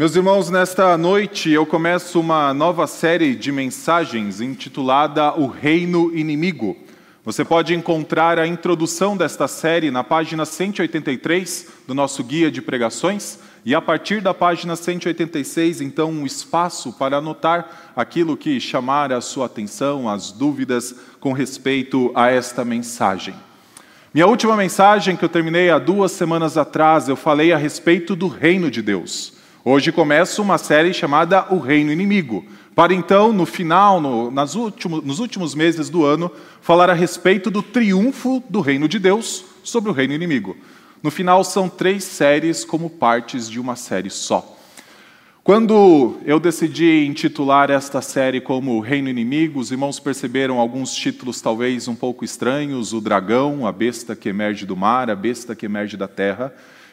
Meus irmãos, nesta noite eu começo uma nova série de mensagens intitulada O Reino Inimigo. Você pode encontrar a introdução desta série na página 183 do nosso guia de pregações e a partir da página 186, então, um espaço para anotar aquilo que chamar a sua atenção, as dúvidas com respeito a esta mensagem. Minha última mensagem, que eu terminei há duas semanas atrás, eu falei a respeito do reino de Deus. Hoje começa uma série chamada O Reino Inimigo, para então, no final, no, nas último, nos últimos meses do ano, falar a respeito do triunfo do reino de Deus sobre o reino inimigo. No final, são três séries como partes de uma série só. Quando eu decidi intitular esta série como Reino Inimigo, os irmãos perceberam alguns títulos talvez um pouco estranhos: o dragão, a besta que emerge do mar, a besta que emerge da terra.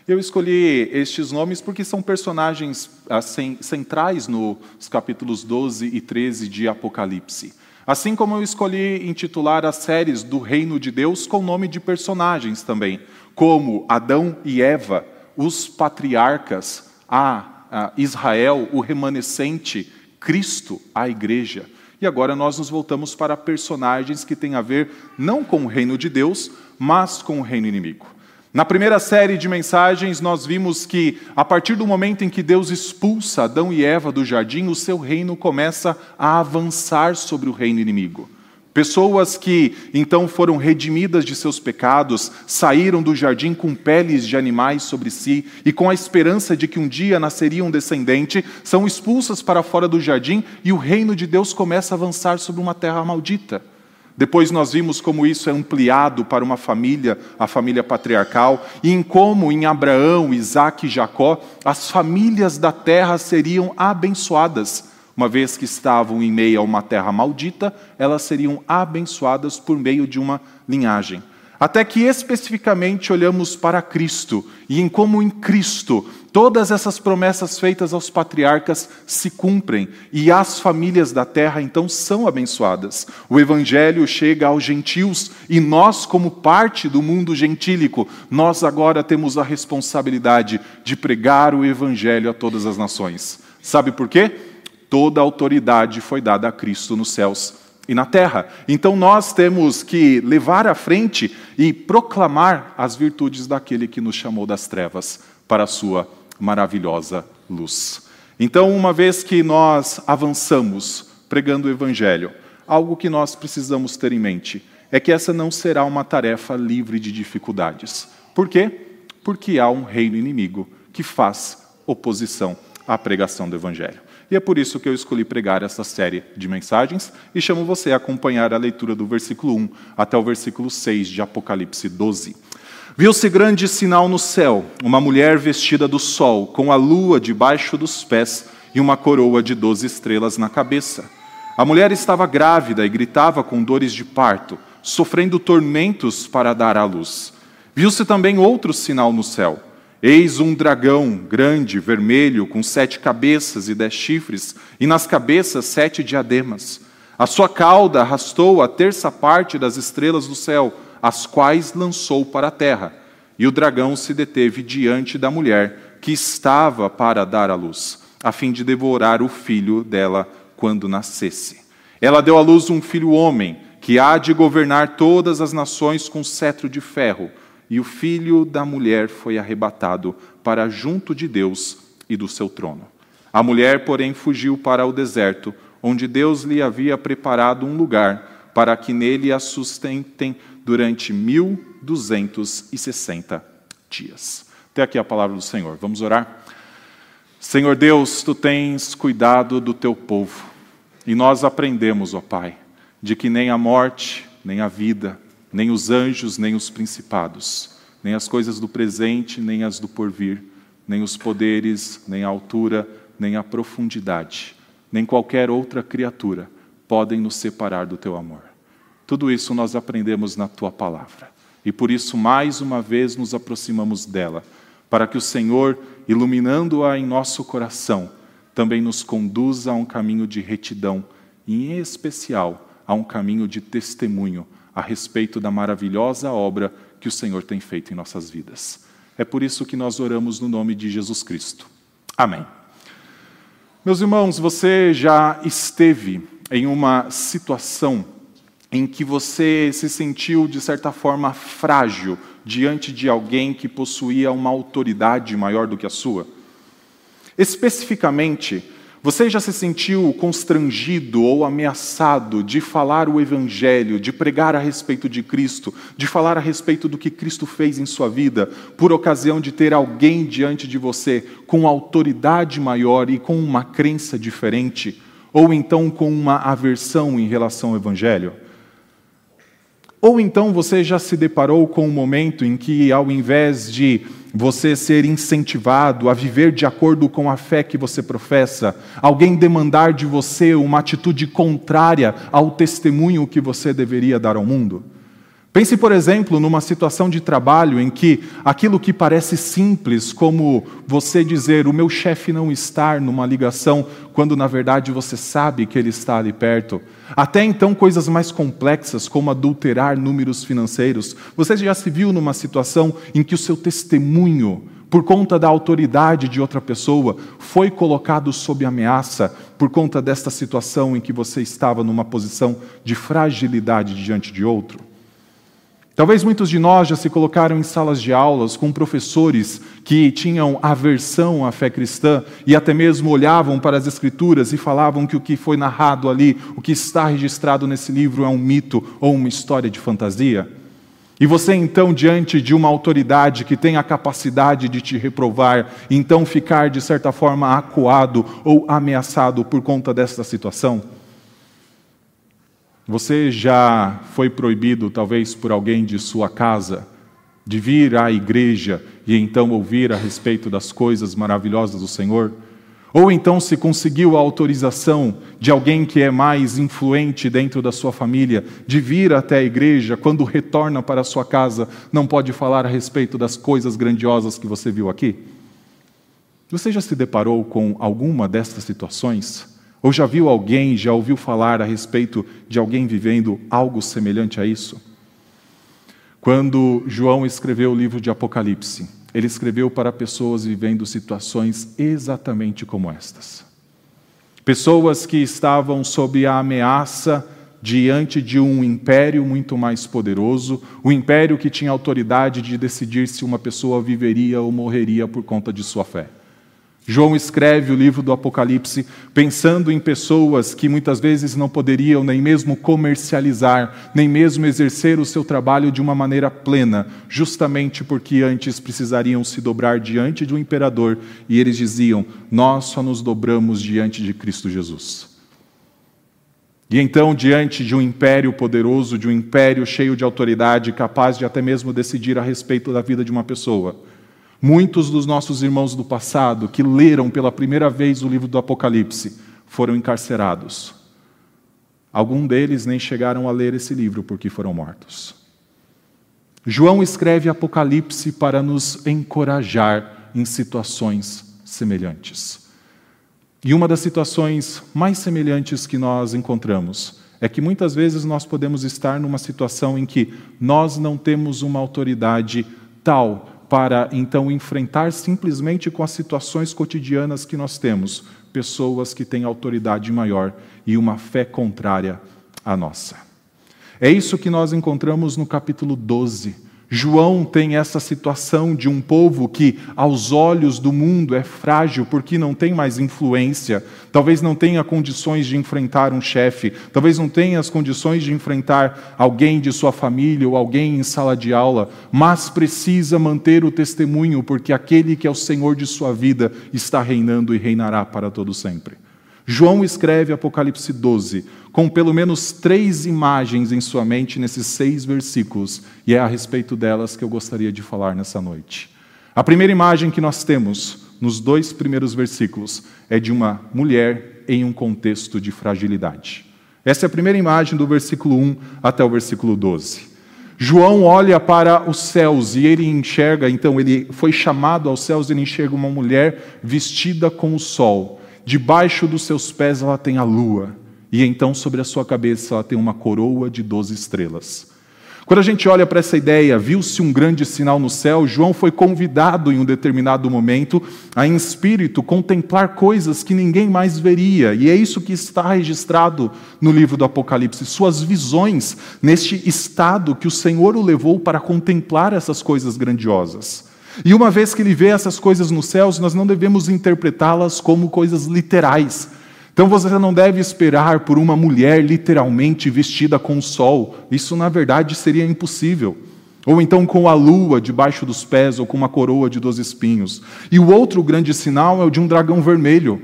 Eu escolhi estes nomes porque são personagens assim, centrais nos capítulos 12 e 13 de Apocalipse. Assim como eu escolhi intitular as séries do Reino de Deus com nome de personagens também, como Adão e Eva, os patriarcas, a, Israel, o remanescente, Cristo, a igreja. E agora nós nos voltamos para personagens que têm a ver não com o reino de Deus, mas com o reino inimigo. Na primeira série de mensagens, nós vimos que, a partir do momento em que Deus expulsa Adão e Eva do jardim, o seu reino começa a avançar sobre o reino inimigo. Pessoas que então foram redimidas de seus pecados, saíram do jardim com peles de animais sobre si e com a esperança de que um dia nasceria um descendente, são expulsas para fora do jardim e o reino de Deus começa a avançar sobre uma terra maldita. Depois nós vimos como isso é ampliado para uma família, a família patriarcal, e em como em Abraão, Isaac e Jacó, as famílias da terra seriam abençoadas. Uma vez que estavam em meio a uma terra maldita, elas seriam abençoadas por meio de uma linhagem. Até que especificamente olhamos para Cristo e em como em Cristo todas essas promessas feitas aos patriarcas se cumprem e as famílias da terra então são abençoadas. O evangelho chega aos gentios e nós, como parte do mundo gentílico, nós agora temos a responsabilidade de pregar o evangelho a todas as nações. Sabe por quê? Toda a autoridade foi dada a Cristo nos céus e na terra. Então nós temos que levar à frente e proclamar as virtudes daquele que nos chamou das trevas para a sua maravilhosa luz. Então, uma vez que nós avançamos pregando o evangelho, algo que nós precisamos ter em mente é que essa não será uma tarefa livre de dificuldades. Por quê? Porque há um reino inimigo que faz oposição à pregação do evangelho. E é por isso que eu escolhi pregar essa série de mensagens e chamo você a acompanhar a leitura do versículo 1 até o versículo 6 de Apocalipse 12. Viu-se grande sinal no céu, uma mulher vestida do sol, com a lua debaixo dos pés e uma coroa de doze estrelas na cabeça. A mulher estava grávida e gritava com dores de parto, sofrendo tormentos para dar à luz. Viu-se também outro sinal no céu Eis um dragão grande, vermelho, com sete cabeças e dez chifres, e nas cabeças sete diademas. A sua cauda arrastou a terça parte das estrelas do céu, as quais lançou para a terra. E o dragão se deteve diante da mulher, que estava para dar à luz, a fim de devorar o filho dela quando nascesse. Ela deu à luz um filho homem, que há de governar todas as nações com cetro de ferro e o filho da mulher foi arrebatado para junto de Deus e do seu trono. A mulher, porém, fugiu para o deserto, onde Deus lhe havia preparado um lugar para que nele a sustentem durante mil duzentos e sessenta dias. Até aqui a palavra do Senhor. Vamos orar? Senhor Deus, tu tens cuidado do teu povo. E nós aprendemos, ó Pai, de que nem a morte, nem a vida, nem os anjos, nem os principados, nem as coisas do presente, nem as do porvir, nem os poderes, nem a altura, nem a profundidade, nem qualquer outra criatura podem nos separar do teu amor. Tudo isso nós aprendemos na tua palavra. E por isso, mais uma vez, nos aproximamos dela, para que o Senhor, iluminando-a em nosso coração, também nos conduza a um caminho de retidão, e em especial a um caminho de testemunho a respeito da maravilhosa obra que o Senhor tem feito em nossas vidas. É por isso que nós oramos no nome de Jesus Cristo. Amém. Meus irmãos, você já esteve em uma situação em que você se sentiu, de certa forma, frágil diante de alguém que possuía uma autoridade maior do que a sua? Especificamente, você já se sentiu constrangido ou ameaçado de falar o Evangelho, de pregar a respeito de Cristo, de falar a respeito do que Cristo fez em sua vida, por ocasião de ter alguém diante de você com autoridade maior e com uma crença diferente, ou então com uma aversão em relação ao Evangelho? Ou então você já se deparou com um momento em que, ao invés de você ser incentivado a viver de acordo com a fé que você professa, alguém demandar de você uma atitude contrária ao testemunho que você deveria dar ao mundo. Pense, por exemplo, numa situação de trabalho em que aquilo que parece simples, como você dizer o meu chefe não estar numa ligação, quando na verdade você sabe que ele está ali perto, até então coisas mais complexas, como adulterar números financeiros. Você já se viu numa situação em que o seu testemunho, por conta da autoridade de outra pessoa, foi colocado sob ameaça por conta desta situação em que você estava numa posição de fragilidade diante de outro? Talvez muitos de nós já se colocaram em salas de aulas com professores que tinham aversão à fé cristã e até mesmo olhavam para as Escrituras e falavam que o que foi narrado ali, o que está registrado nesse livro é um mito ou uma história de fantasia. E você, então, diante de uma autoridade que tem a capacidade de te reprovar, então ficar, de certa forma, acuado ou ameaçado por conta desta situação? Você já foi proibido, talvez por alguém de sua casa, de vir à igreja e então ouvir a respeito das coisas maravilhosas do Senhor? Ou então se conseguiu a autorização de alguém que é mais influente dentro da sua família de vir até a igreja, quando retorna para a sua casa, não pode falar a respeito das coisas grandiosas que você viu aqui? Você já se deparou com alguma destas situações? Ou já viu alguém, já ouviu falar a respeito de alguém vivendo algo semelhante a isso? Quando João escreveu o livro de Apocalipse, ele escreveu para pessoas vivendo situações exatamente como estas. Pessoas que estavam sob a ameaça diante de um império muito mais poderoso, o um império que tinha autoridade de decidir se uma pessoa viveria ou morreria por conta de sua fé. João escreve o livro do Apocalipse pensando em pessoas que muitas vezes não poderiam nem mesmo comercializar, nem mesmo exercer o seu trabalho de uma maneira plena, justamente porque antes precisariam se dobrar diante de um imperador e eles diziam: Nós só nos dobramos diante de Cristo Jesus. E então, diante de um império poderoso, de um império cheio de autoridade, capaz de até mesmo decidir a respeito da vida de uma pessoa, Muitos dos nossos irmãos do passado que leram pela primeira vez o livro do Apocalipse foram encarcerados. Alguns deles nem chegaram a ler esse livro porque foram mortos. João escreve Apocalipse para nos encorajar em situações semelhantes. E uma das situações mais semelhantes que nós encontramos é que muitas vezes nós podemos estar numa situação em que nós não temos uma autoridade tal para então enfrentar simplesmente com as situações cotidianas que nós temos, pessoas que têm autoridade maior e uma fé contrária à nossa. É isso que nós encontramos no capítulo 12 João tem essa situação de um povo que, aos olhos do mundo, é frágil porque não tem mais influência, talvez não tenha condições de enfrentar um chefe, talvez não tenha as condições de enfrentar alguém de sua família ou alguém em sala de aula, mas precisa manter o testemunho porque aquele que é o Senhor de sua vida está reinando e reinará para todo sempre. João escreve Apocalipse 12 com pelo menos três imagens em sua mente nesses seis versículos, e é a respeito delas que eu gostaria de falar nessa noite. A primeira imagem que nós temos nos dois primeiros versículos é de uma mulher em um contexto de fragilidade. Essa é a primeira imagem do versículo 1 até o versículo 12. João olha para os céus e ele enxerga, então ele foi chamado aos céus, ele enxerga uma mulher vestida com o sol. Debaixo dos seus pés ela tem a lua, e então sobre a sua cabeça ela tem uma coroa de doze estrelas. Quando a gente olha para essa ideia, viu-se um grande sinal no céu, João foi convidado em um determinado momento a, em espírito, contemplar coisas que ninguém mais veria, e é isso que está registrado no livro do Apocalipse, suas visões neste estado que o Senhor o levou para contemplar essas coisas grandiosas. E uma vez que ele vê essas coisas nos céus, nós não devemos interpretá-las como coisas literais, então você não deve esperar por uma mulher literalmente vestida com o sol. Isso, na verdade, seria impossível. Ou então com a lua debaixo dos pés, ou com uma coroa de doze espinhos. E o outro grande sinal é o de um dragão vermelho.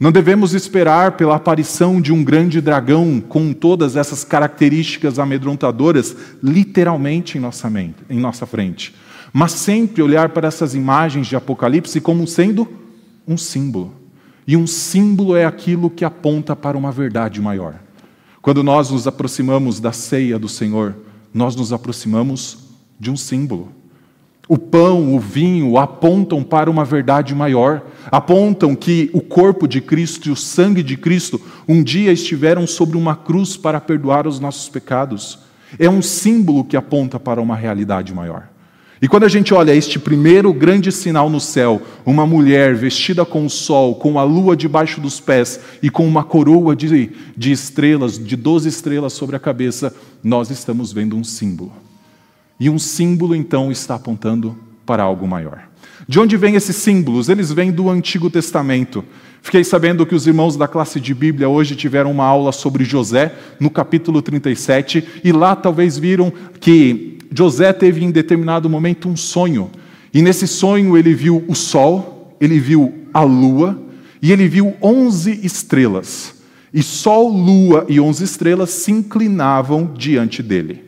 Não devemos esperar pela aparição de um grande dragão com todas essas características amedrontadoras, literalmente em nossa, mente, em nossa frente. Mas sempre olhar para essas imagens de Apocalipse como sendo um símbolo. E um símbolo é aquilo que aponta para uma verdade maior. Quando nós nos aproximamos da ceia do Senhor, nós nos aproximamos de um símbolo. O pão, o vinho apontam para uma verdade maior, apontam que o corpo de Cristo e o sangue de Cristo um dia estiveram sobre uma cruz para perdoar os nossos pecados. É um símbolo que aponta para uma realidade maior. E quando a gente olha este primeiro grande sinal no céu, uma mulher vestida com o sol, com a lua debaixo dos pés e com uma coroa de, de estrelas, de doze estrelas sobre a cabeça, nós estamos vendo um símbolo. E um símbolo, então, está apontando para algo maior. De onde vêm esses símbolos? Eles vêm do Antigo Testamento. Fiquei sabendo que os irmãos da classe de Bíblia hoje tiveram uma aula sobre José, no capítulo 37, e lá talvez viram que José teve em determinado momento um sonho. E nesse sonho ele viu o sol, ele viu a lua e ele viu onze estrelas. E sol, lua e onze estrelas se inclinavam diante dele.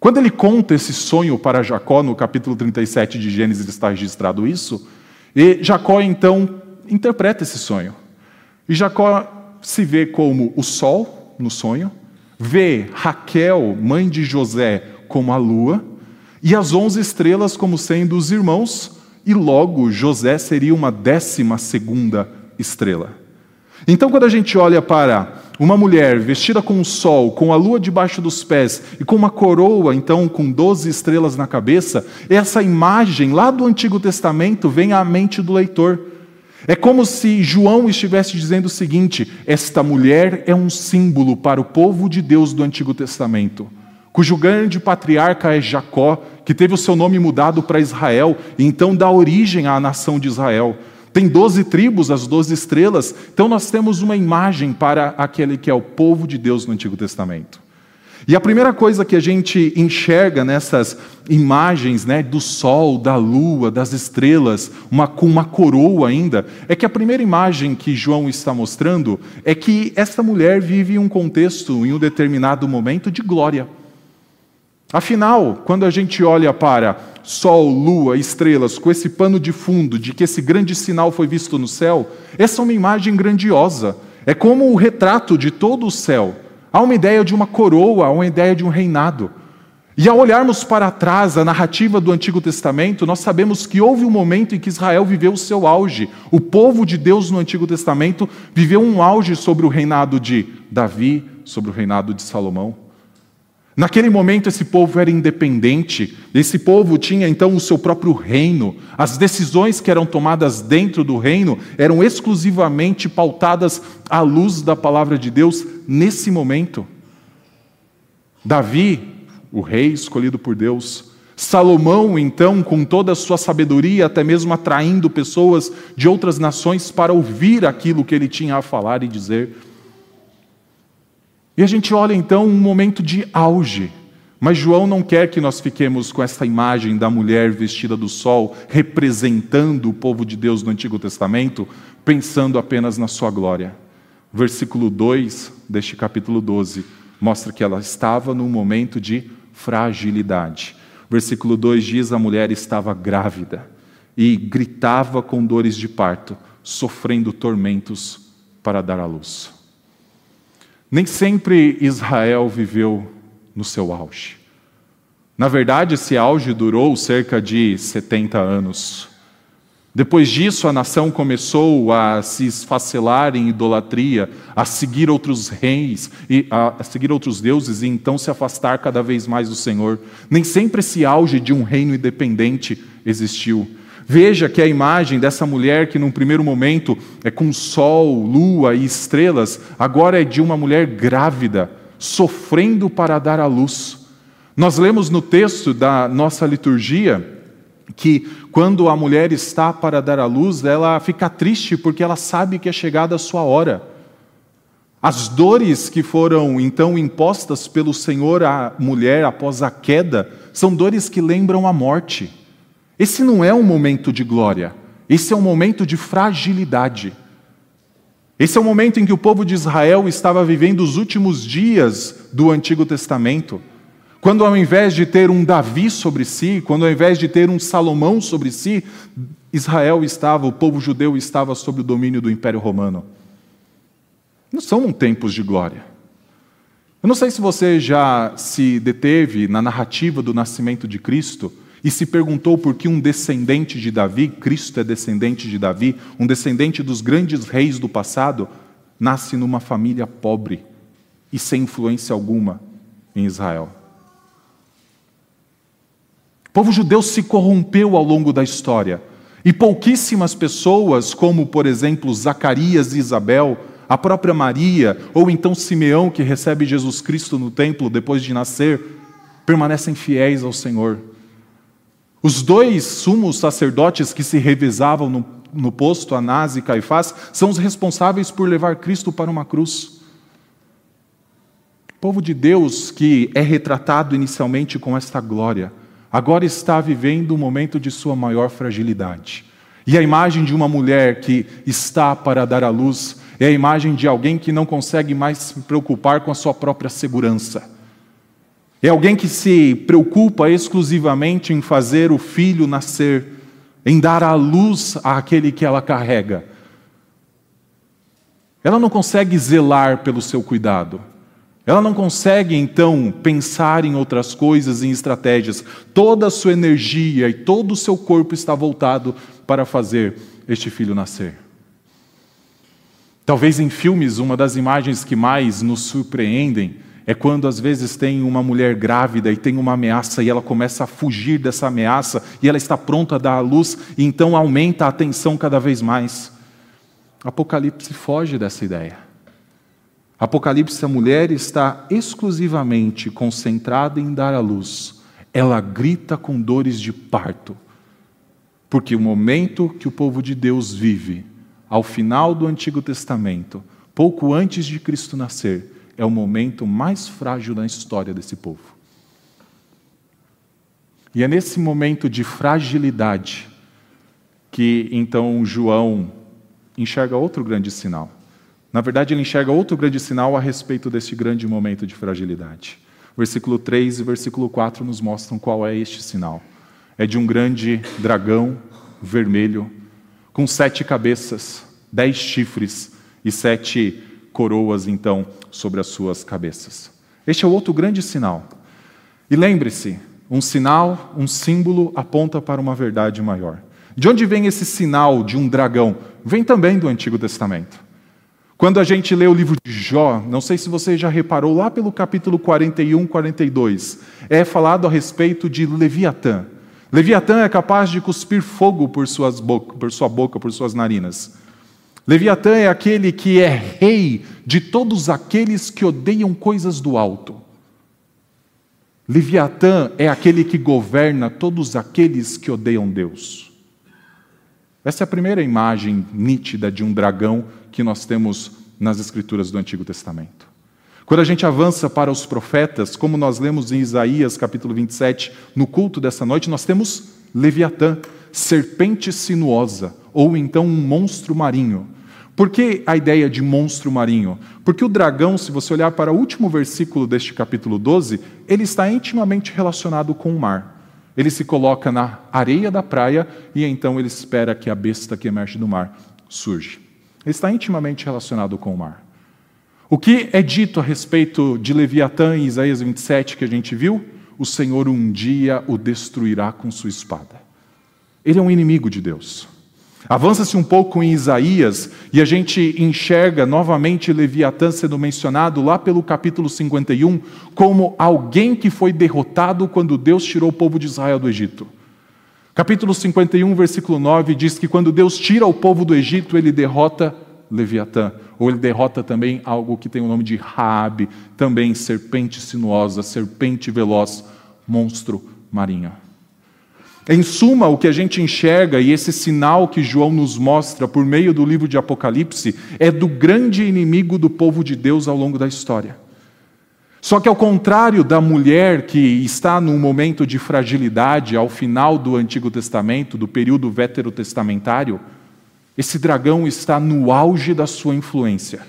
Quando ele conta esse sonho para Jacó, no capítulo 37 de Gênesis está registrado isso, e Jacó então interpreta esse sonho. E Jacó se vê como o sol no sonho, vê Raquel, mãe de José, como a lua, e as onze estrelas como sendo os irmãos, e logo José seria uma décima segunda estrela. Então, quando a gente olha para uma mulher vestida com o sol, com a lua debaixo dos pés e com uma coroa, então, com doze estrelas na cabeça, essa imagem lá do Antigo Testamento vem à mente do leitor. É como se João estivesse dizendo o seguinte: esta mulher é um símbolo para o povo de Deus do Antigo Testamento cujo grande patriarca é Jacó, que teve o seu nome mudado para Israel, e então dá origem à nação de Israel. Tem doze tribos, as doze estrelas, então nós temos uma imagem para aquele que é o povo de Deus no Antigo Testamento. E a primeira coisa que a gente enxerga nessas imagens né, do sol, da lua, das estrelas, uma, com uma coroa ainda, é que a primeira imagem que João está mostrando é que esta mulher vive um contexto, em um determinado momento, de glória. Afinal, quando a gente olha para Sol, Lua, estrelas, com esse pano de fundo de que esse grande sinal foi visto no céu, essa é uma imagem grandiosa. É como o retrato de todo o céu. Há uma ideia de uma coroa, há uma ideia de um reinado. E ao olharmos para trás a narrativa do Antigo Testamento, nós sabemos que houve um momento em que Israel viveu o seu auge. O povo de Deus no Antigo Testamento viveu um auge sobre o reinado de Davi, sobre o reinado de Salomão. Naquele momento, esse povo era independente, esse povo tinha então o seu próprio reino. As decisões que eram tomadas dentro do reino eram exclusivamente pautadas à luz da palavra de Deus nesse momento. Davi, o rei escolhido por Deus, Salomão, então, com toda a sua sabedoria, até mesmo atraindo pessoas de outras nações para ouvir aquilo que ele tinha a falar e dizer. E a gente olha então um momento de auge. Mas João não quer que nós fiquemos com essa imagem da mulher vestida do sol, representando o povo de Deus no Antigo Testamento, pensando apenas na sua glória. Versículo 2 deste capítulo 12 mostra que ela estava num momento de fragilidade. Versículo 2 diz: a mulher estava grávida e gritava com dores de parto, sofrendo tormentos para dar à luz. Nem sempre Israel viveu no seu auge. Na verdade, esse auge durou cerca de 70 anos. Depois disso, a nação começou a se esfacelar em idolatria, a seguir outros reis, e a seguir outros deuses e então se afastar cada vez mais do Senhor. Nem sempre esse auge de um reino independente existiu. Veja que a imagem dessa mulher que num primeiro momento é com sol, lua e estrelas, agora é de uma mulher grávida, sofrendo para dar à luz. Nós lemos no texto da nossa liturgia que quando a mulher está para dar à luz, ela fica triste porque ela sabe que é chegada a sua hora. As dores que foram então impostas pelo Senhor à mulher após a queda são dores que lembram a morte. Esse não é um momento de glória, esse é um momento de fragilidade. Esse é o momento em que o povo de Israel estava vivendo os últimos dias do Antigo Testamento. Quando ao invés de ter um Davi sobre si, quando ao invés de ter um Salomão sobre si, Israel estava, o povo judeu estava sob o domínio do Império Romano. Não são tempos de glória. Eu não sei se você já se deteve na narrativa do nascimento de Cristo e se perguntou por que um descendente de Davi, Cristo é descendente de Davi, um descendente dos grandes reis do passado, nasce numa família pobre e sem influência alguma em Israel povo judeu se corrompeu ao longo da história. E pouquíssimas pessoas, como por exemplo Zacarias e Isabel, a própria Maria, ou então Simeão, que recebe Jesus Cristo no templo depois de nascer, permanecem fiéis ao Senhor. Os dois sumos sacerdotes que se revezavam no, no posto, Anás e Caifás, são os responsáveis por levar Cristo para uma cruz. O povo de Deus que é retratado inicialmente com esta glória, agora está vivendo um momento de sua maior fragilidade. E a imagem de uma mulher que está para dar à luz é a imagem de alguém que não consegue mais se preocupar com a sua própria segurança. É alguém que se preocupa exclusivamente em fazer o filho nascer, em dar à luz àquele que ela carrega. Ela não consegue zelar pelo seu cuidado. Ela não consegue, então, pensar em outras coisas, em estratégias. Toda a sua energia e todo o seu corpo está voltado para fazer este filho nascer. Talvez em filmes, uma das imagens que mais nos surpreendem é quando às vezes tem uma mulher grávida e tem uma ameaça e ela começa a fugir dessa ameaça e ela está pronta a dar à luz e então aumenta a tensão cada vez mais. Apocalipse foge dessa ideia. Apocalipse, a mulher está exclusivamente concentrada em dar à luz. Ela grita com dores de parto. Porque o momento que o povo de Deus vive, ao final do Antigo Testamento, pouco antes de Cristo nascer, é o momento mais frágil da história desse povo. E é nesse momento de fragilidade que então João enxerga outro grande sinal. Na verdade, ele enxerga outro grande sinal a respeito deste grande momento de fragilidade. Versículo 3 e versículo 4 nos mostram qual é este sinal. É de um grande dragão vermelho, com sete cabeças, dez chifres e sete coroas, então, sobre as suas cabeças. Este é o outro grande sinal. E lembre-se: um sinal, um símbolo aponta para uma verdade maior. De onde vem esse sinal de um dragão? Vem também do Antigo Testamento. Quando a gente lê o livro de Jó, não sei se você já reparou, lá pelo capítulo 41, 42, é falado a respeito de Leviatã. Leviatã é capaz de cuspir fogo por, suas boca, por sua boca, por suas narinas. Leviatã é aquele que é rei de todos aqueles que odeiam coisas do alto. Leviatã é aquele que governa todos aqueles que odeiam Deus. Essa é a primeira imagem nítida de um dragão que nós temos nas Escrituras do Antigo Testamento. Quando a gente avança para os profetas, como nós lemos em Isaías capítulo 27, no culto dessa noite, nós temos Leviatã, serpente sinuosa, ou então um monstro marinho. Por que a ideia de monstro marinho? Porque o dragão, se você olhar para o último versículo deste capítulo 12, ele está intimamente relacionado com o mar. Ele se coloca na areia da praia e então ele espera que a besta que emerge do mar surge está intimamente relacionado com o mar. O que é dito a respeito de Leviatã em Isaías 27 que a gente viu? O Senhor um dia o destruirá com sua espada. Ele é um inimigo de Deus. Avança-se um pouco em Isaías e a gente enxerga novamente Leviatã sendo mencionado lá pelo capítulo 51 como alguém que foi derrotado quando Deus tirou o povo de Israel do Egito. Capítulo 51, versículo 9 diz que quando Deus tira o povo do Egito, ele derrota Leviatã, ou ele derrota também algo que tem o nome de Raabe, também serpente sinuosa, serpente veloz, monstro marinho. Em suma, o que a gente enxerga e esse sinal que João nos mostra por meio do livro de Apocalipse é do grande inimigo do povo de Deus ao longo da história. Só que, ao contrário da mulher que está num momento de fragilidade ao final do Antigo Testamento, do período veterotestamentário, esse dragão está no auge da sua influência.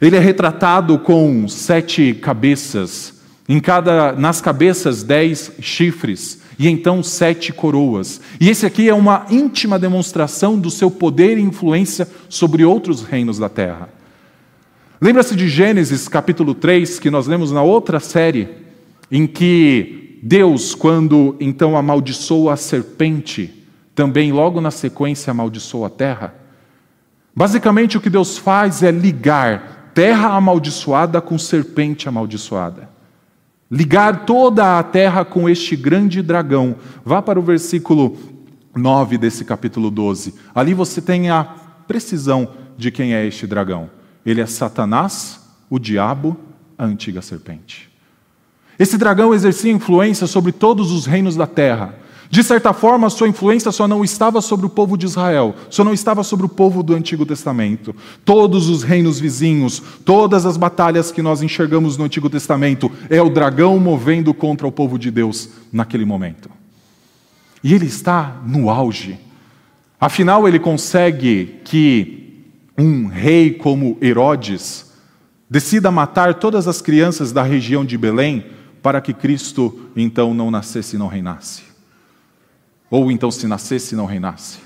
Ele é retratado com sete cabeças, em cada, nas cabeças dez chifres e então sete coroas. E esse aqui é uma íntima demonstração do seu poder e influência sobre outros reinos da terra. Lembra-se de Gênesis capítulo 3, que nós lemos na outra série, em que Deus, quando então amaldiçoa a serpente, também logo na sequência amaldiçoa a terra? Basicamente o que Deus faz é ligar terra amaldiçoada com serpente amaldiçoada ligar toda a terra com este grande dragão. Vá para o versículo 9 desse capítulo 12. Ali você tem a precisão de quem é este dragão. Ele é Satanás, o diabo, a antiga serpente. Esse dragão exercia influência sobre todos os reinos da terra. De certa forma, a sua influência só não estava sobre o povo de Israel, só não estava sobre o povo do Antigo Testamento. Todos os reinos vizinhos, todas as batalhas que nós enxergamos no Antigo Testamento, é o dragão movendo contra o povo de Deus naquele momento. E ele está no auge. Afinal, ele consegue que um rei como Herodes decida matar todas as crianças da região de Belém para que Cristo então não nascesse e não reinasse. Ou então, se nascesse, não reinasse.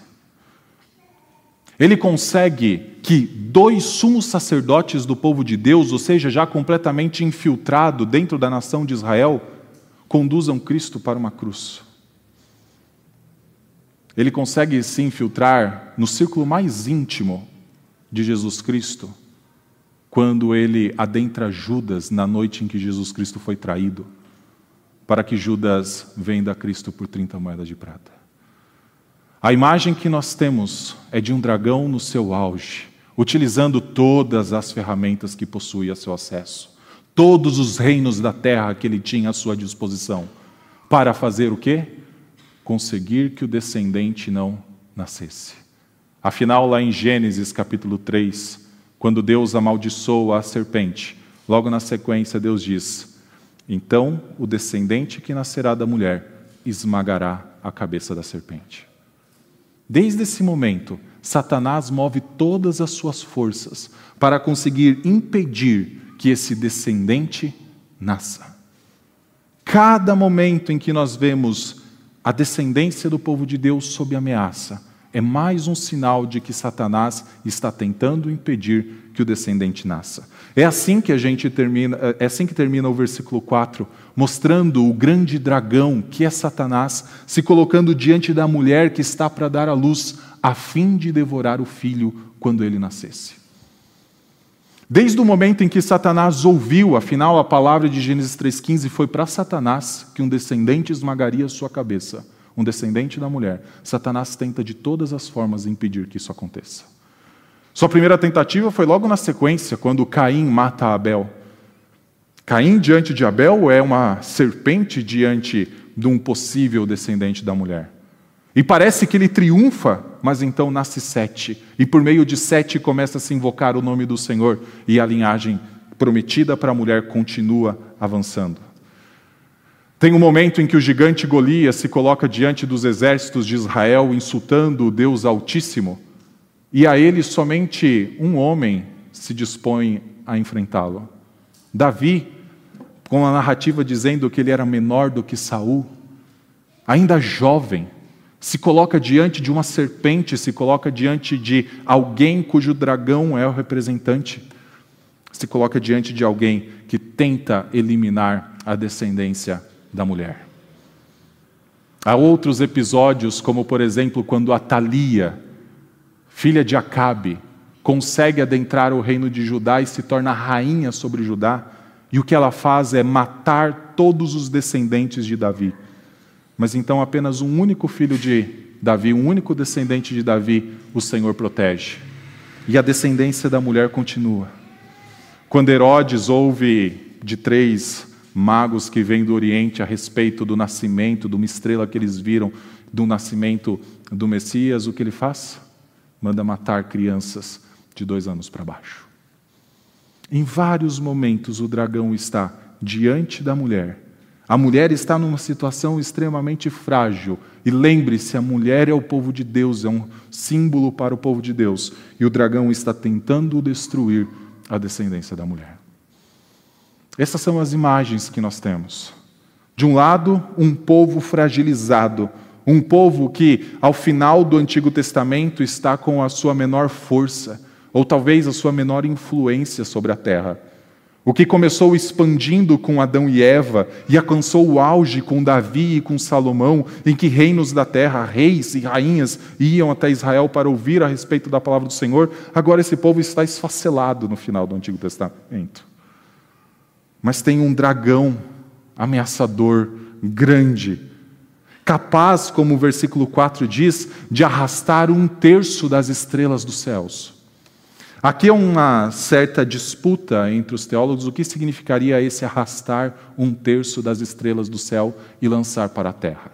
Ele consegue que dois sumos sacerdotes do povo de Deus, ou seja, já completamente infiltrado dentro da nação de Israel, conduzam Cristo para uma cruz. Ele consegue se infiltrar no círculo mais íntimo de Jesus Cristo, quando ele adentra Judas na noite em que Jesus Cristo foi traído, para que Judas venda Cristo por 30 moedas de prata. A imagem que nós temos é de um dragão no seu auge, utilizando todas as ferramentas que possui a seu acesso, todos os reinos da terra que ele tinha à sua disposição, para fazer o quê? Conseguir que o descendente não nascesse. Afinal, lá em Gênesis capítulo 3, quando Deus amaldiçoa a serpente, logo na sequência Deus diz: Então o descendente que nascerá da mulher esmagará a cabeça da serpente. Desde esse momento, Satanás move todas as suas forças para conseguir impedir que esse descendente nasça. Cada momento em que nós vemos a descendência do povo de Deus sob ameaça, é mais um sinal de que Satanás está tentando impedir que o descendente nasça. É assim que a gente termina, é assim que termina o versículo 4, mostrando o grande dragão que é Satanás se colocando diante da mulher que está para dar à luz, a fim de devorar o filho quando ele nascesse. Desde o momento em que Satanás ouviu, afinal a palavra de Gênesis 3:15 foi para Satanás que um descendente esmagaria sua cabeça um descendente da mulher, Satanás tenta de todas as formas impedir que isso aconteça. Sua primeira tentativa foi logo na sequência, quando Caim mata Abel. Caim diante de Abel é uma serpente diante de um possível descendente da mulher. E parece que ele triunfa, mas então nasce Sete. E por meio de Sete começa a se invocar o nome do Senhor, e a linhagem prometida para a mulher continua avançando. Tem um momento em que o gigante Golias se coloca diante dos exércitos de Israel, insultando o Deus Altíssimo, e a ele somente um homem se dispõe a enfrentá-lo. Davi, com a narrativa dizendo que ele era menor do que Saul, ainda jovem, se coloca diante de uma serpente, se coloca diante de alguém cujo dragão é o representante, se coloca diante de alguém que tenta eliminar a descendência da mulher. Há outros episódios, como por exemplo, quando a Thalia filha de Acabe, consegue adentrar o reino de Judá e se torna rainha sobre Judá, e o que ela faz é matar todos os descendentes de Davi. Mas então apenas um único filho de Davi, um único descendente de Davi, o Senhor protege. E a descendência da mulher continua. Quando Herodes ouve de três magos que vêm do Oriente a respeito do nascimento, de uma estrela que eles viram, do nascimento do Messias, o que ele faz? Manda matar crianças de dois anos para baixo. Em vários momentos o dragão está diante da mulher. A mulher está numa situação extremamente frágil. E lembre-se: a mulher é o povo de Deus, é um símbolo para o povo de Deus. E o dragão está tentando destruir a descendência da mulher. Essas são as imagens que nós temos. De um lado, um povo fragilizado, um povo que, ao final do Antigo Testamento, está com a sua menor força, ou talvez a sua menor influência sobre a terra. O que começou expandindo com Adão e Eva e alcançou o auge com Davi e com Salomão, em que reinos da terra, reis e rainhas iam até Israel para ouvir a respeito da palavra do Senhor, agora esse povo está esfacelado no final do Antigo Testamento. Mas tem um dragão ameaçador, grande, capaz, como o versículo 4 diz, de arrastar um terço das estrelas dos céus. Aqui é uma certa disputa entre os teólogos o que significaria esse arrastar um terço das estrelas do céu e lançar para a terra.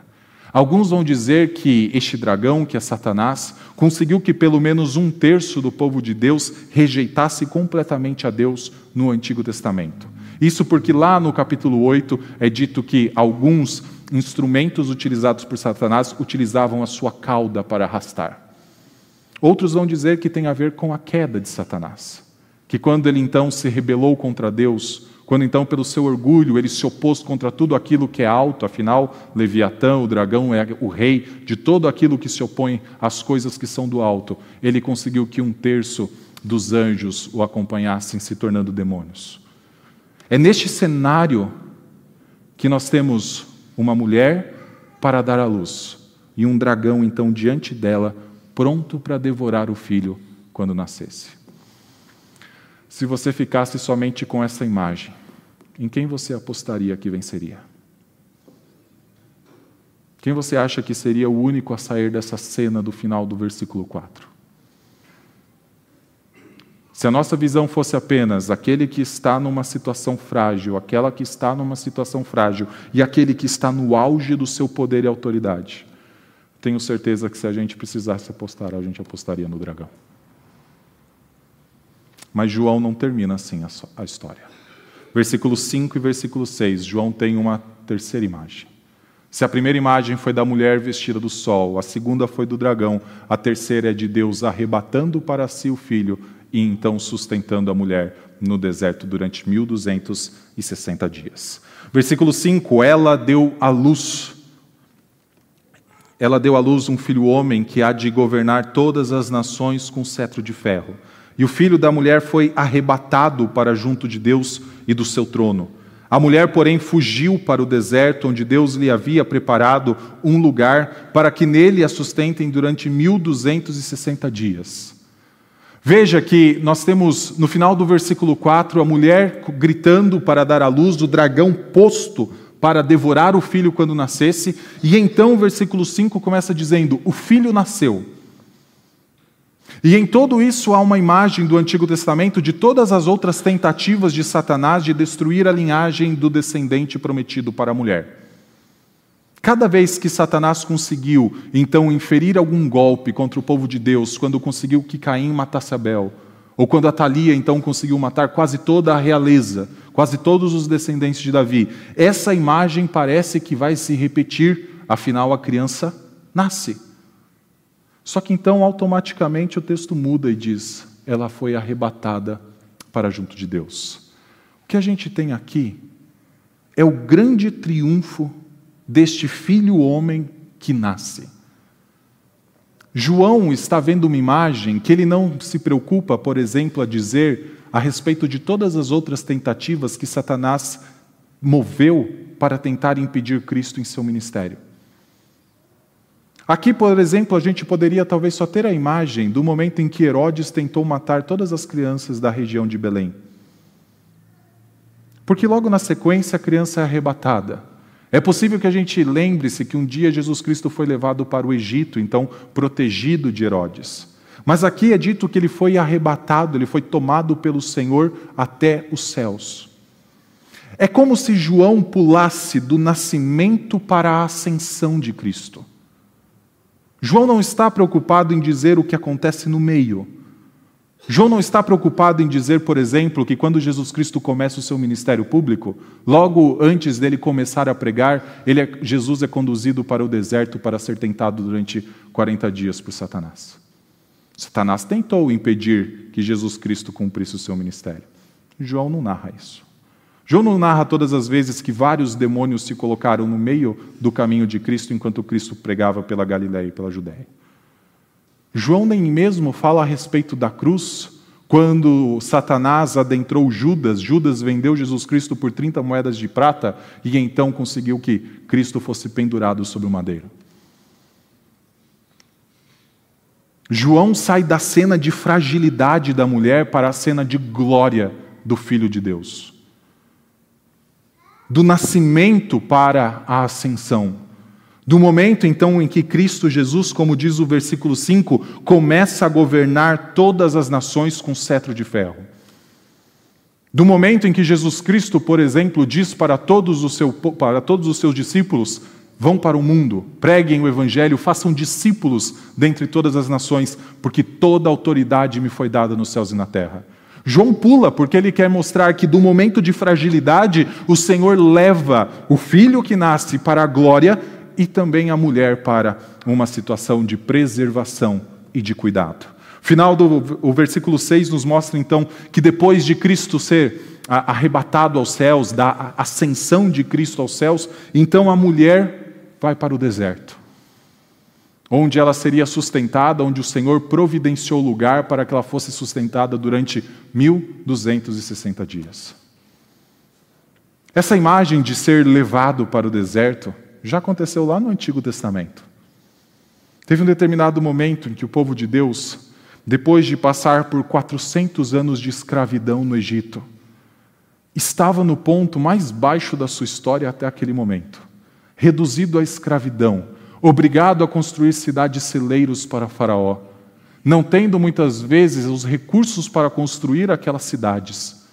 Alguns vão dizer que este dragão, que é Satanás, conseguiu que pelo menos um terço do povo de Deus rejeitasse completamente a Deus no Antigo Testamento. Isso porque lá no capítulo 8 é dito que alguns instrumentos utilizados por Satanás utilizavam a sua cauda para arrastar. Outros vão dizer que tem a ver com a queda de Satanás. Que quando ele então se rebelou contra Deus, quando então, pelo seu orgulho, ele se opôs contra tudo aquilo que é alto, afinal, Leviatã, o dragão, é o rei de todo aquilo que se opõe às coisas que são do alto, ele conseguiu que um terço dos anjos o acompanhassem, se tornando demônios. É neste cenário que nós temos uma mulher para dar à luz e um dragão, então, diante dela, pronto para devorar o filho quando nascesse. Se você ficasse somente com essa imagem, em quem você apostaria que venceria? Quem você acha que seria o único a sair dessa cena do final do versículo 4? Se a nossa visão fosse apenas aquele que está numa situação frágil, aquela que está numa situação frágil e aquele que está no auge do seu poder e autoridade, tenho certeza que se a gente precisasse apostar, a gente apostaria no dragão. Mas João não termina assim a história. Versículo 5 e versículo 6, João tem uma terceira imagem. Se a primeira imagem foi da mulher vestida do sol, a segunda foi do dragão, a terceira é de Deus arrebatando para si o filho e então sustentando a mulher no deserto durante 1260 dias. Versículo 5: Ela deu a luz ela deu à luz um filho homem que há de governar todas as nações com cetro de ferro. E o filho da mulher foi arrebatado para junto de Deus e do seu trono. A mulher, porém, fugiu para o deserto, onde Deus lhe havia preparado um lugar para que nele a sustentem durante 1260 dias. Veja que nós temos no final do versículo 4 a mulher gritando para dar à luz, o dragão posto para devorar o filho quando nascesse, e então o versículo 5 começa dizendo: O filho nasceu. E em todo isso há uma imagem do Antigo Testamento de todas as outras tentativas de Satanás de destruir a linhagem do descendente prometido para a mulher. Cada vez que Satanás conseguiu, então, inferir algum golpe contra o povo de Deus, quando conseguiu que Caim matasse Abel, ou quando a Thalia, então, conseguiu matar quase toda a realeza, quase todos os descendentes de Davi. Essa imagem parece que vai se repetir, afinal a criança nasce. Só que então automaticamente o texto muda e diz: ela foi arrebatada para junto de Deus. O que a gente tem aqui é o grande triunfo deste filho homem que nasce. João está vendo uma imagem que ele não se preocupa, por exemplo, a dizer a respeito de todas as outras tentativas que Satanás moveu para tentar impedir Cristo em seu ministério. Aqui, por exemplo, a gente poderia talvez só ter a imagem do momento em que Herodes tentou matar todas as crianças da região de Belém. Porque logo na sequência a criança é arrebatada. É possível que a gente lembre-se que um dia Jesus Cristo foi levado para o Egito, então protegido de Herodes. Mas aqui é dito que ele foi arrebatado, ele foi tomado pelo Senhor até os céus. É como se João pulasse do nascimento para a ascensão de Cristo. João não está preocupado em dizer o que acontece no meio. João não está preocupado em dizer, por exemplo, que quando Jesus Cristo começa o seu ministério público, logo antes dele começar a pregar, ele é, Jesus é conduzido para o deserto para ser tentado durante 40 dias por Satanás. Satanás tentou impedir que Jesus Cristo cumprisse o seu ministério. João não narra isso. João não narra todas as vezes que vários demônios se colocaram no meio do caminho de Cristo enquanto Cristo pregava pela Galiléia e pela Judéia. João nem mesmo fala a respeito da cruz, quando Satanás adentrou Judas, Judas vendeu Jesus Cristo por 30 moedas de prata e então conseguiu que Cristo fosse pendurado sobre o madeiro. João sai da cena de fragilidade da mulher para a cena de glória do Filho de Deus do nascimento para a ascensão. Do momento então em que Cristo Jesus, como diz o versículo 5, começa a governar todas as nações com cetro de ferro. Do momento em que Jesus Cristo, por exemplo, diz para todos, os seu, para todos os seus discípulos: vão para o mundo, preguem o Evangelho, façam discípulos dentre todas as nações, porque toda autoridade me foi dada nos céus e na terra. João pula porque ele quer mostrar que do momento de fragilidade o Senhor leva o filho que nasce para a glória e também a mulher para uma situação de preservação e de cuidado. Final do o versículo 6 nos mostra então que depois de Cristo ser arrebatado aos céus, da ascensão de Cristo aos céus, então a mulher vai para o deserto onde ela seria sustentada, onde o Senhor providenciou lugar para que ela fosse sustentada durante 1260 dias. Essa imagem de ser levado para o deserto já aconteceu lá no Antigo Testamento. Teve um determinado momento em que o povo de Deus, depois de passar por 400 anos de escravidão no Egito, estava no ponto mais baixo da sua história até aquele momento, reduzido à escravidão, obrigado a construir cidades celeiros para Faraó, não tendo muitas vezes os recursos para construir aquelas cidades,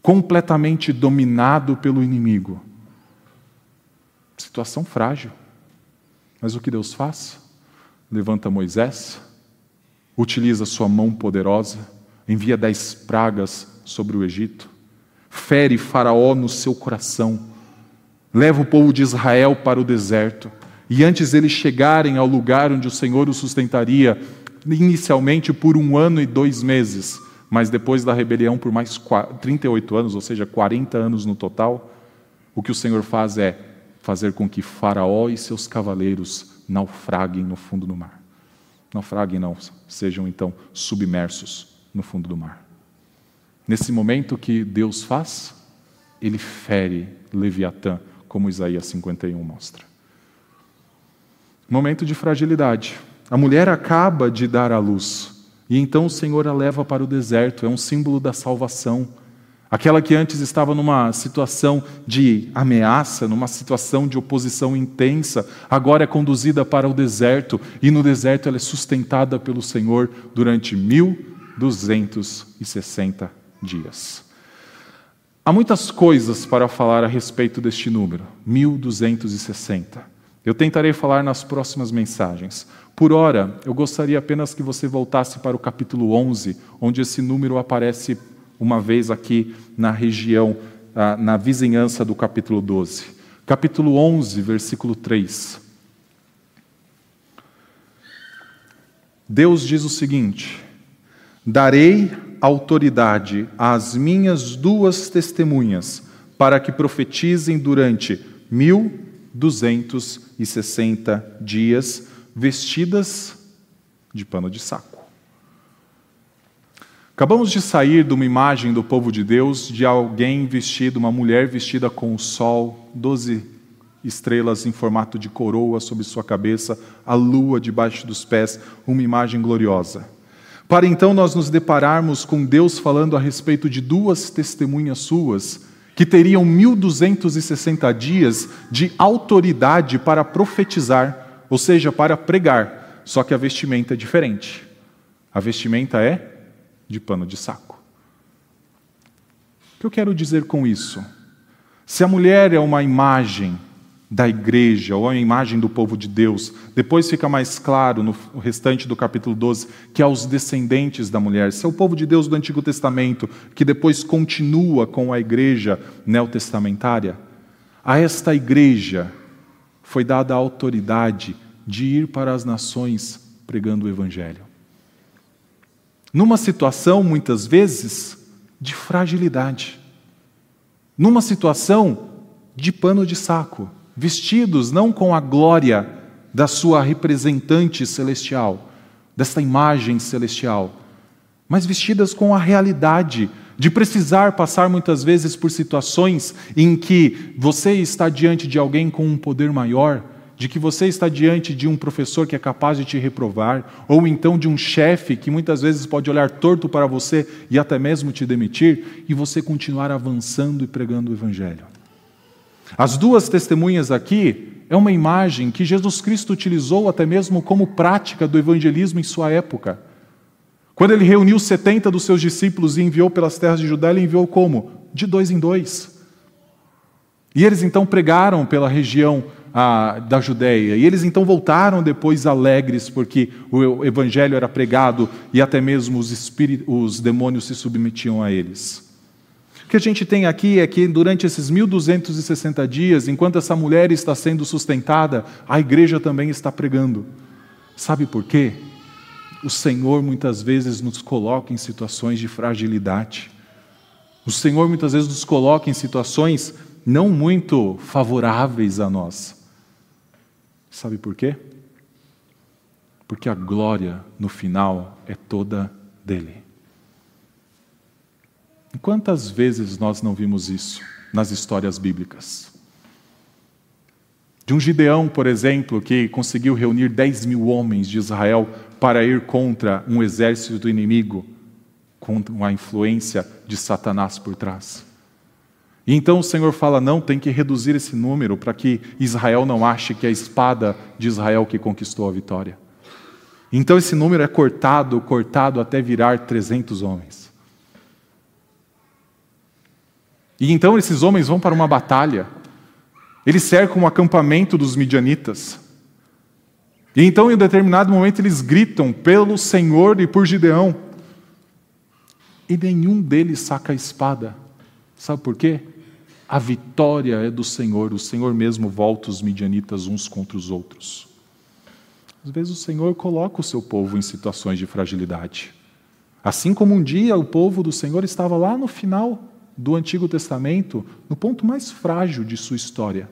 completamente dominado pelo inimigo. Situação frágil. Mas o que Deus faz? Levanta Moisés, utiliza sua mão poderosa, envia dez pragas sobre o Egito, fere Faraó no seu coração, leva o povo de Israel para o deserto e antes deles chegarem ao lugar onde o Senhor os sustentaria, inicialmente por um ano e dois meses, mas depois da rebelião por mais 38 anos, ou seja, 40 anos no total, o que o Senhor faz é fazer com que Faraó e seus cavaleiros naufraguem no fundo do mar. Naufraguem não, sejam então submersos no fundo do mar. Nesse momento que Deus faz, ele fere Leviatã, como Isaías 51 mostra momento de fragilidade. A mulher acaba de dar à luz e então o Senhor a leva para o deserto, é um símbolo da salvação. Aquela que antes estava numa situação de ameaça, numa situação de oposição intensa, agora é conduzida para o deserto e no deserto ela é sustentada pelo Senhor durante 1260 dias. Há muitas coisas para falar a respeito deste número, 1260. Eu tentarei falar nas próximas mensagens. Por hora, eu gostaria apenas que você voltasse para o capítulo 11, onde esse número aparece uma vez aqui na região, ah, na vizinhança do capítulo 12. Capítulo 11, versículo 3. Deus diz o seguinte: Darei autoridade às minhas duas testemunhas, para que profetizem durante mil 260 dias vestidas de pano de saco. Acabamos de sair de uma imagem do povo de Deus de alguém vestido, uma mulher vestida com o sol, 12 estrelas em formato de coroa sobre sua cabeça, a lua debaixo dos pés, uma imagem gloriosa. Para então nós nos depararmos com Deus falando a respeito de duas testemunhas suas, que teriam 1260 dias de autoridade para profetizar, ou seja, para pregar, só que a vestimenta é diferente. A vestimenta é de pano de saco. O que eu quero dizer com isso? Se a mulher é uma imagem da igreja, ou a imagem do povo de Deus. Depois fica mais claro no restante do capítulo 12 que aos descendentes da mulher. Se é o povo de Deus do Antigo Testamento, que depois continua com a igreja neotestamentária, a esta igreja foi dada a autoridade de ir para as nações pregando o evangelho. Numa situação, muitas vezes, de fragilidade. Numa situação de pano de saco vestidos não com a glória da sua representante celestial, desta imagem celestial, mas vestidas com a realidade de precisar passar muitas vezes por situações em que você está diante de alguém com um poder maior, de que você está diante de um professor que é capaz de te reprovar, ou então de um chefe que muitas vezes pode olhar torto para você e até mesmo te demitir, e você continuar avançando e pregando o Evangelho. As duas testemunhas aqui é uma imagem que Jesus Cristo utilizou até mesmo como prática do evangelismo em sua época. Quando ele reuniu 70 dos seus discípulos e enviou pelas terras de Judá, ele enviou como? De dois em dois. E eles então pregaram pela região da Judéia. E eles então voltaram depois alegres, porque o evangelho era pregado e até mesmo os, os demônios se submetiam a eles que a gente tem aqui é que durante esses 1260 dias, enquanto essa mulher está sendo sustentada, a igreja também está pregando. Sabe por quê? O Senhor muitas vezes nos coloca em situações de fragilidade. O Senhor muitas vezes nos coloca em situações não muito favoráveis a nós. Sabe por quê? Porque a glória no final é toda dele. Quantas vezes nós não vimos isso nas histórias bíblicas? De um Gideão, por exemplo, que conseguiu reunir 10 mil homens de Israel para ir contra um exército inimigo, com a influência de Satanás por trás. E então o Senhor fala: não, tem que reduzir esse número para que Israel não ache que é a espada de Israel que conquistou a vitória. Então esse número é cortado, cortado até virar 300 homens. E então esses homens vão para uma batalha. Eles cercam o acampamento dos midianitas. E então, em um determinado momento, eles gritam pelo Senhor e por Gideão. E nenhum deles saca a espada. Sabe por quê? A vitória é do Senhor. O Senhor mesmo volta os midianitas uns contra os outros. Às vezes o Senhor coloca o seu povo em situações de fragilidade. Assim como um dia o povo do Senhor estava lá no final do Antigo Testamento no ponto mais frágil de sua história.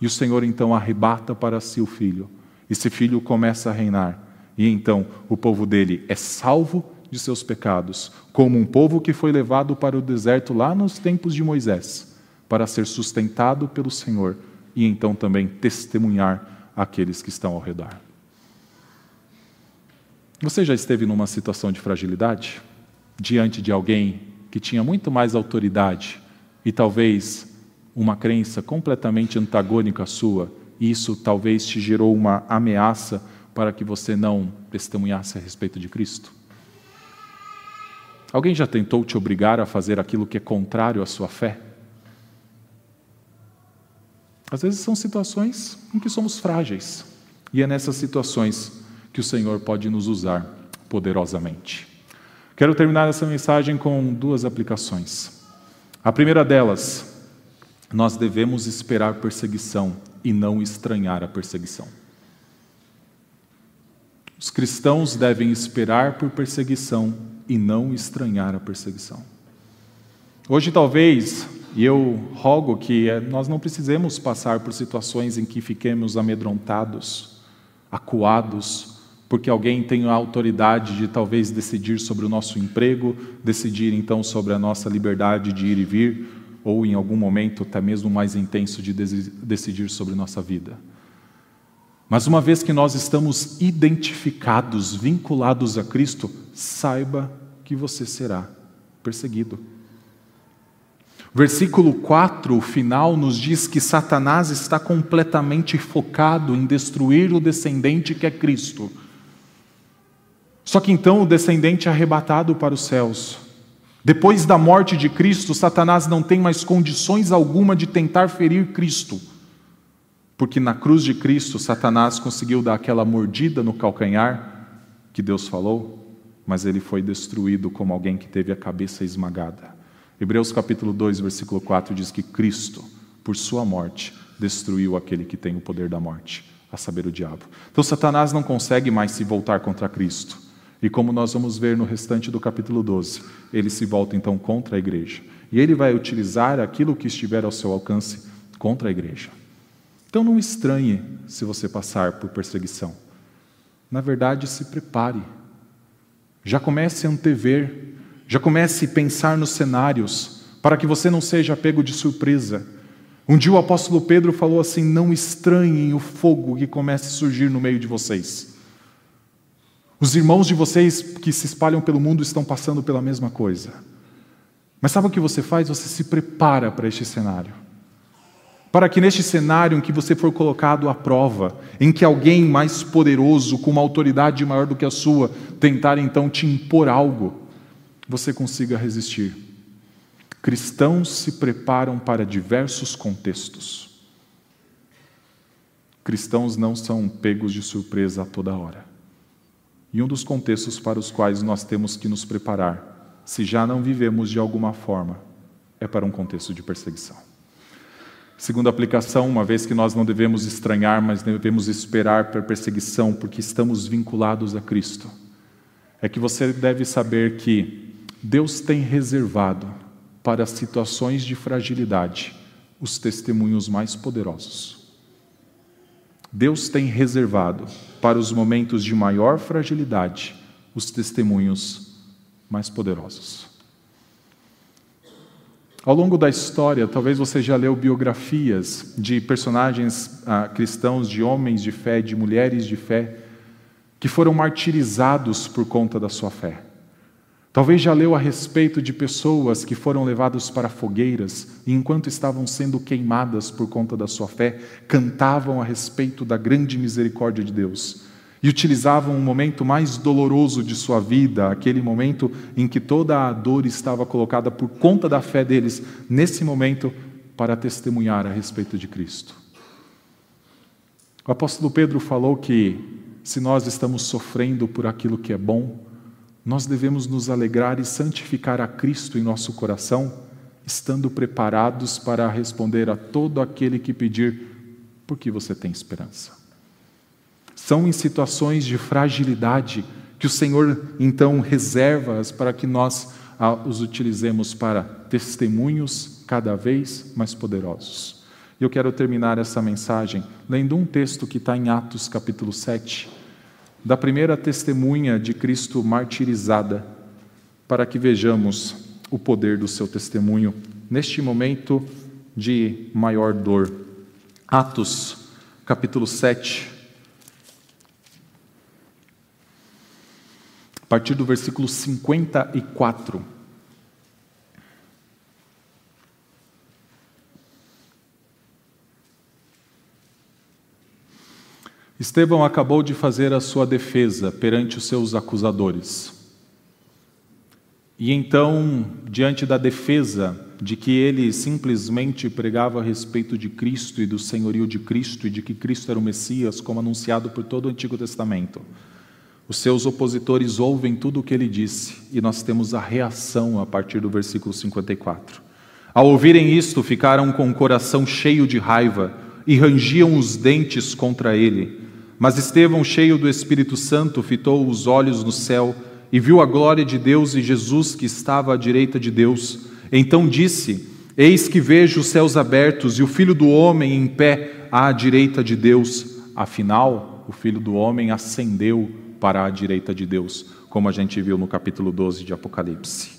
E o Senhor então arrebata para si o filho. Esse filho começa a reinar. E então o povo dele é salvo de seus pecados, como um povo que foi levado para o deserto lá nos tempos de Moisés, para ser sustentado pelo Senhor e então também testemunhar aqueles que estão ao redor. Você já esteve numa situação de fragilidade? Diante de alguém que tinha muito mais autoridade e talvez uma crença completamente antagônica à sua, e isso talvez te gerou uma ameaça para que você não testemunhasse a respeito de Cristo? Alguém já tentou te obrigar a fazer aquilo que é contrário à sua fé? Às vezes são situações em que somos frágeis, e é nessas situações que o Senhor pode nos usar poderosamente. Quero terminar essa mensagem com duas aplicações. A primeira delas, nós devemos esperar perseguição e não estranhar a perseguição. Os cristãos devem esperar por perseguição e não estranhar a perseguição. Hoje, talvez, e eu rogo que eh, nós não precisemos passar por situações em que fiquemos amedrontados, acuados, porque alguém tem a autoridade de talvez decidir sobre o nosso emprego, decidir então sobre a nossa liberdade de ir e vir, ou em algum momento até mesmo mais intenso de decidir sobre nossa vida. Mas uma vez que nós estamos identificados, vinculados a Cristo, saiba que você será perseguido. Versículo 4, o final, nos diz que Satanás está completamente focado em destruir o descendente que é Cristo. Só que então o descendente é arrebatado para os céus. Depois da morte de Cristo, Satanás não tem mais condições alguma de tentar ferir Cristo. Porque na cruz de Cristo, Satanás conseguiu dar aquela mordida no calcanhar que Deus falou, mas ele foi destruído como alguém que teve a cabeça esmagada. Hebreus capítulo 2, versículo 4 diz que Cristo, por sua morte, destruiu aquele que tem o poder da morte, a saber, o diabo. Então Satanás não consegue mais se voltar contra Cristo. E como nós vamos ver no restante do capítulo 12, ele se volta então contra a igreja. E ele vai utilizar aquilo que estiver ao seu alcance contra a igreja. Então não estranhe se você passar por perseguição. Na verdade, se prepare. Já comece a antever, já comece a pensar nos cenários, para que você não seja pego de surpresa. Um dia o apóstolo Pedro falou assim: Não estranhem o fogo que comece a surgir no meio de vocês. Os irmãos de vocês que se espalham pelo mundo estão passando pela mesma coisa. Mas sabe o que você faz? Você se prepara para este cenário para que neste cenário em que você for colocado à prova, em que alguém mais poderoso, com uma autoridade maior do que a sua, tentar então te impor algo, você consiga resistir. Cristãos se preparam para diversos contextos. Cristãos não são pegos de surpresa a toda hora. E um dos contextos para os quais nós temos que nos preparar, se já não vivemos de alguma forma, é para um contexto de perseguição. Segunda aplicação, uma vez que nós não devemos estranhar, mas devemos esperar para perseguição, porque estamos vinculados a Cristo, é que você deve saber que Deus tem reservado para situações de fragilidade os testemunhos mais poderosos. Deus tem reservado para os momentos de maior fragilidade os testemunhos mais poderosos. Ao longo da história, talvez você já leu biografias de personagens ah, cristãos, de homens de fé, de mulheres de fé, que foram martirizados por conta da sua fé. Talvez já leu a respeito de pessoas que foram levadas para fogueiras e, enquanto estavam sendo queimadas por conta da sua fé, cantavam a respeito da grande misericórdia de Deus e utilizavam um momento mais doloroso de sua vida, aquele momento em que toda a dor estava colocada por conta da fé deles, nesse momento, para testemunhar a respeito de Cristo. O apóstolo Pedro falou que, se nós estamos sofrendo por aquilo que é bom, nós devemos nos alegrar e santificar a Cristo em nosso coração, estando preparados para responder a todo aquele que pedir, porque você tem esperança. São em situações de fragilidade que o Senhor então reserva-as para que nós os utilizemos para testemunhos cada vez mais poderosos. E eu quero terminar essa mensagem lendo um texto que está em Atos capítulo 7, da primeira testemunha de Cristo martirizada, para que vejamos o poder do seu testemunho neste momento de maior dor. Atos capítulo 7, a partir do versículo 54. Estevão acabou de fazer a sua defesa perante os seus acusadores. E então, diante da defesa de que ele simplesmente pregava a respeito de Cristo e do senhorio de Cristo e de que Cristo era o Messias, como anunciado por todo o Antigo Testamento, os seus opositores ouvem tudo o que ele disse e nós temos a reação a partir do versículo 54. Ao ouvirem isto, ficaram com o coração cheio de raiva e rangiam os dentes contra ele. Mas Estevão, cheio do Espírito Santo, fitou os olhos no céu e viu a glória de Deus e Jesus que estava à direita de Deus. Então disse: Eis que vejo os céus abertos e o Filho do homem em pé à direita de Deus. Afinal, o Filho do homem ascendeu para a direita de Deus, como a gente viu no capítulo 12 de Apocalipse.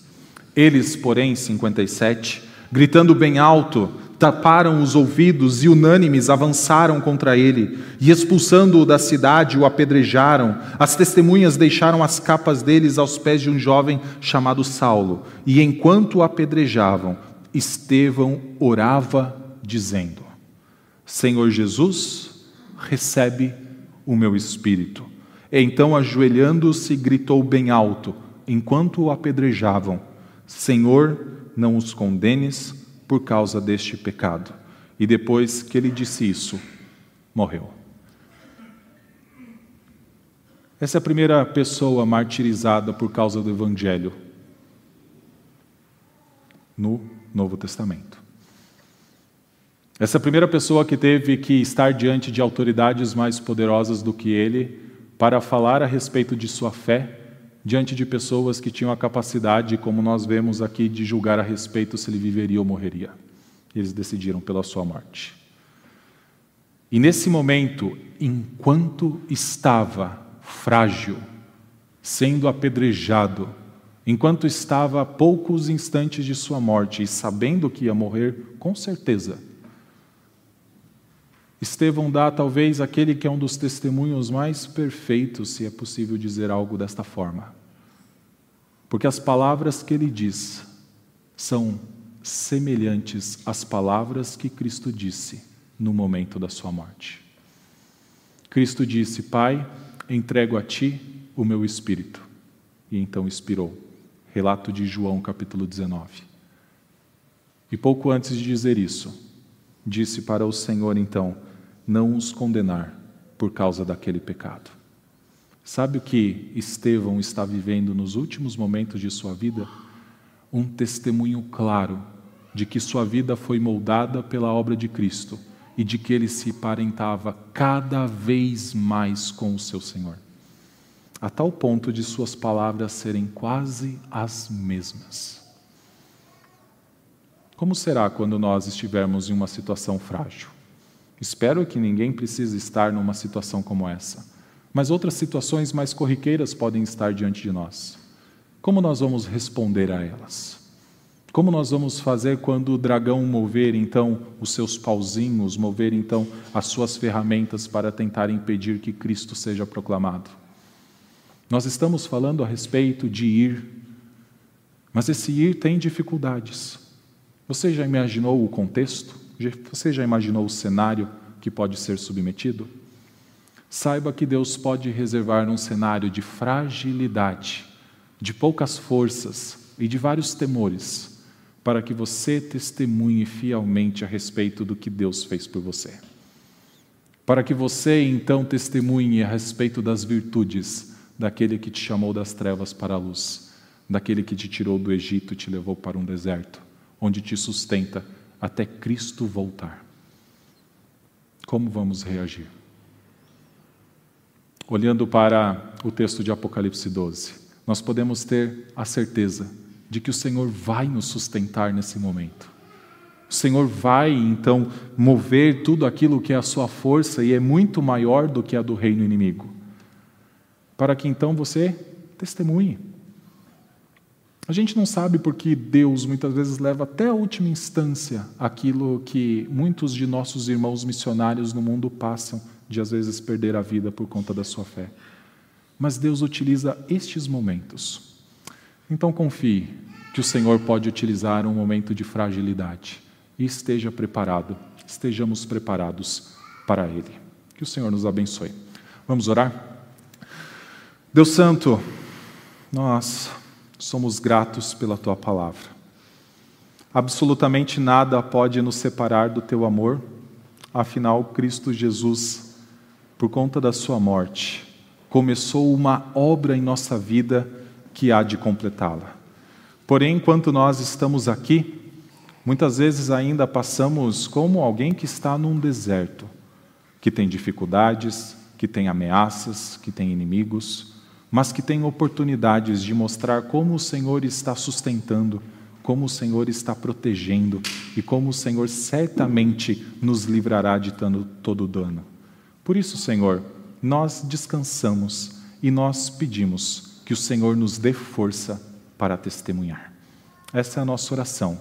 Eles, porém, 57, Gritando bem alto, taparam os ouvidos e unânimes avançaram contra ele, e expulsando-o da cidade, o apedrejaram. As testemunhas deixaram as capas deles aos pés de um jovem chamado Saulo, e enquanto o apedrejavam, Estevão orava, dizendo: Senhor Jesus, recebe o meu espírito. Então, ajoelhando-se, gritou bem alto, enquanto o apedrejavam: Senhor, não os condenes por causa deste pecado. E depois que ele disse isso, morreu. Essa é a primeira pessoa martirizada por causa do Evangelho no Novo Testamento. Essa é a primeira pessoa que teve que estar diante de autoridades mais poderosas do que ele para falar a respeito de sua fé diante de pessoas que tinham a capacidade, como nós vemos aqui, de julgar a respeito se ele viveria ou morreria. Eles decidiram pela sua morte. E nesse momento, enquanto estava frágil, sendo apedrejado, enquanto estava a poucos instantes de sua morte e sabendo que ia morrer, com certeza, Estevão dá talvez aquele que é um dos testemunhos mais perfeitos, se é possível dizer algo desta forma. Porque as palavras que ele diz são semelhantes às palavras que Cristo disse no momento da sua morte. Cristo disse: Pai, entrego a ti o meu espírito. E então expirou. Relato de João, capítulo 19. E pouco antes de dizer isso, disse para o Senhor então: não os condenar por causa daquele pecado. Sabe o que Estevão está vivendo nos últimos momentos de sua vida? Um testemunho claro de que sua vida foi moldada pela obra de Cristo e de que ele se parentava cada vez mais com o seu Senhor, a tal ponto de suas palavras serem quase as mesmas. Como será quando nós estivermos em uma situação frágil? Espero que ninguém precise estar numa situação como essa. Mas outras situações mais corriqueiras podem estar diante de nós. Como nós vamos responder a elas? Como nós vamos fazer quando o dragão mover então os seus pauzinhos, mover então as suas ferramentas para tentar impedir que Cristo seja proclamado? Nós estamos falando a respeito de ir, mas esse ir tem dificuldades. Você já imaginou o contexto? Você já imaginou o cenário que pode ser submetido? Saiba que Deus pode reservar um cenário de fragilidade, de poucas forças e de vários temores, para que você testemunhe fielmente a respeito do que Deus fez por você. Para que você então testemunhe a respeito das virtudes daquele que te chamou das trevas para a luz, daquele que te tirou do Egito e te levou para um deserto, onde te sustenta até Cristo voltar. Como vamos reagir? Olhando para o texto de Apocalipse 12, nós podemos ter a certeza de que o Senhor vai nos sustentar nesse momento. O Senhor vai então mover tudo aquilo que é a sua força e é muito maior do que a do reino inimigo, para que então você testemunhe a gente não sabe porque Deus muitas vezes leva até a última instância aquilo que muitos de nossos irmãos missionários no mundo passam, de às vezes perder a vida por conta da sua fé. Mas Deus utiliza estes momentos. Então confie que o Senhor pode utilizar um momento de fragilidade e esteja preparado, estejamos preparados para Ele. Que o Senhor nos abençoe. Vamos orar? Deus Santo, nós somos gratos pela tua palavra. Absolutamente nada pode nos separar do teu amor, afinal, Cristo Jesus, por conta da sua morte, começou uma obra em nossa vida que há de completá-la. Porém, enquanto nós estamos aqui, muitas vezes ainda passamos como alguém que está num deserto, que tem dificuldades, que tem ameaças, que tem inimigos mas que tem oportunidades de mostrar como o Senhor está sustentando, como o Senhor está protegendo e como o Senhor certamente nos livrará de todo dano. Por isso, Senhor, nós descansamos e nós pedimos que o Senhor nos dê força para testemunhar. Essa é a nossa oração.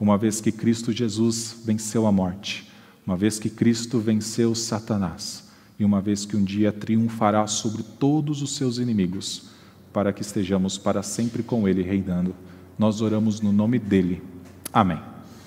uma vez que Cristo Jesus venceu a morte, uma vez que Cristo venceu Satanás e uma vez que um dia triunfará sobre todos os seus inimigos, para que estejamos para sempre com Ele reinando. Nós oramos no nome dele. Amém.